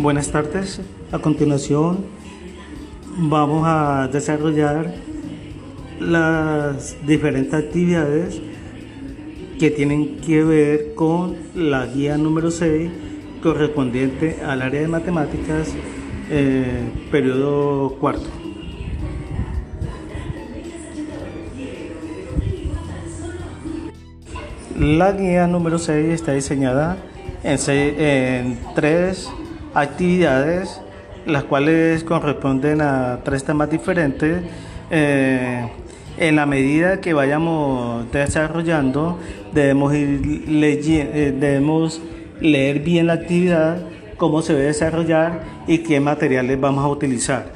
Buenas tardes. A continuación vamos a desarrollar las diferentes actividades que tienen que ver con la guía número 6 correspondiente al área de matemáticas eh, periodo cuarto. La guía número 6 está diseñada en, tres actividades, las cuales corresponden a tres temas diferentes. Eh, en la medida que vayamos desarrollando, debemos, ir eh, debemos leer bien la actividad, cómo se debe desarrollar y qué materiales vamos a utilizar.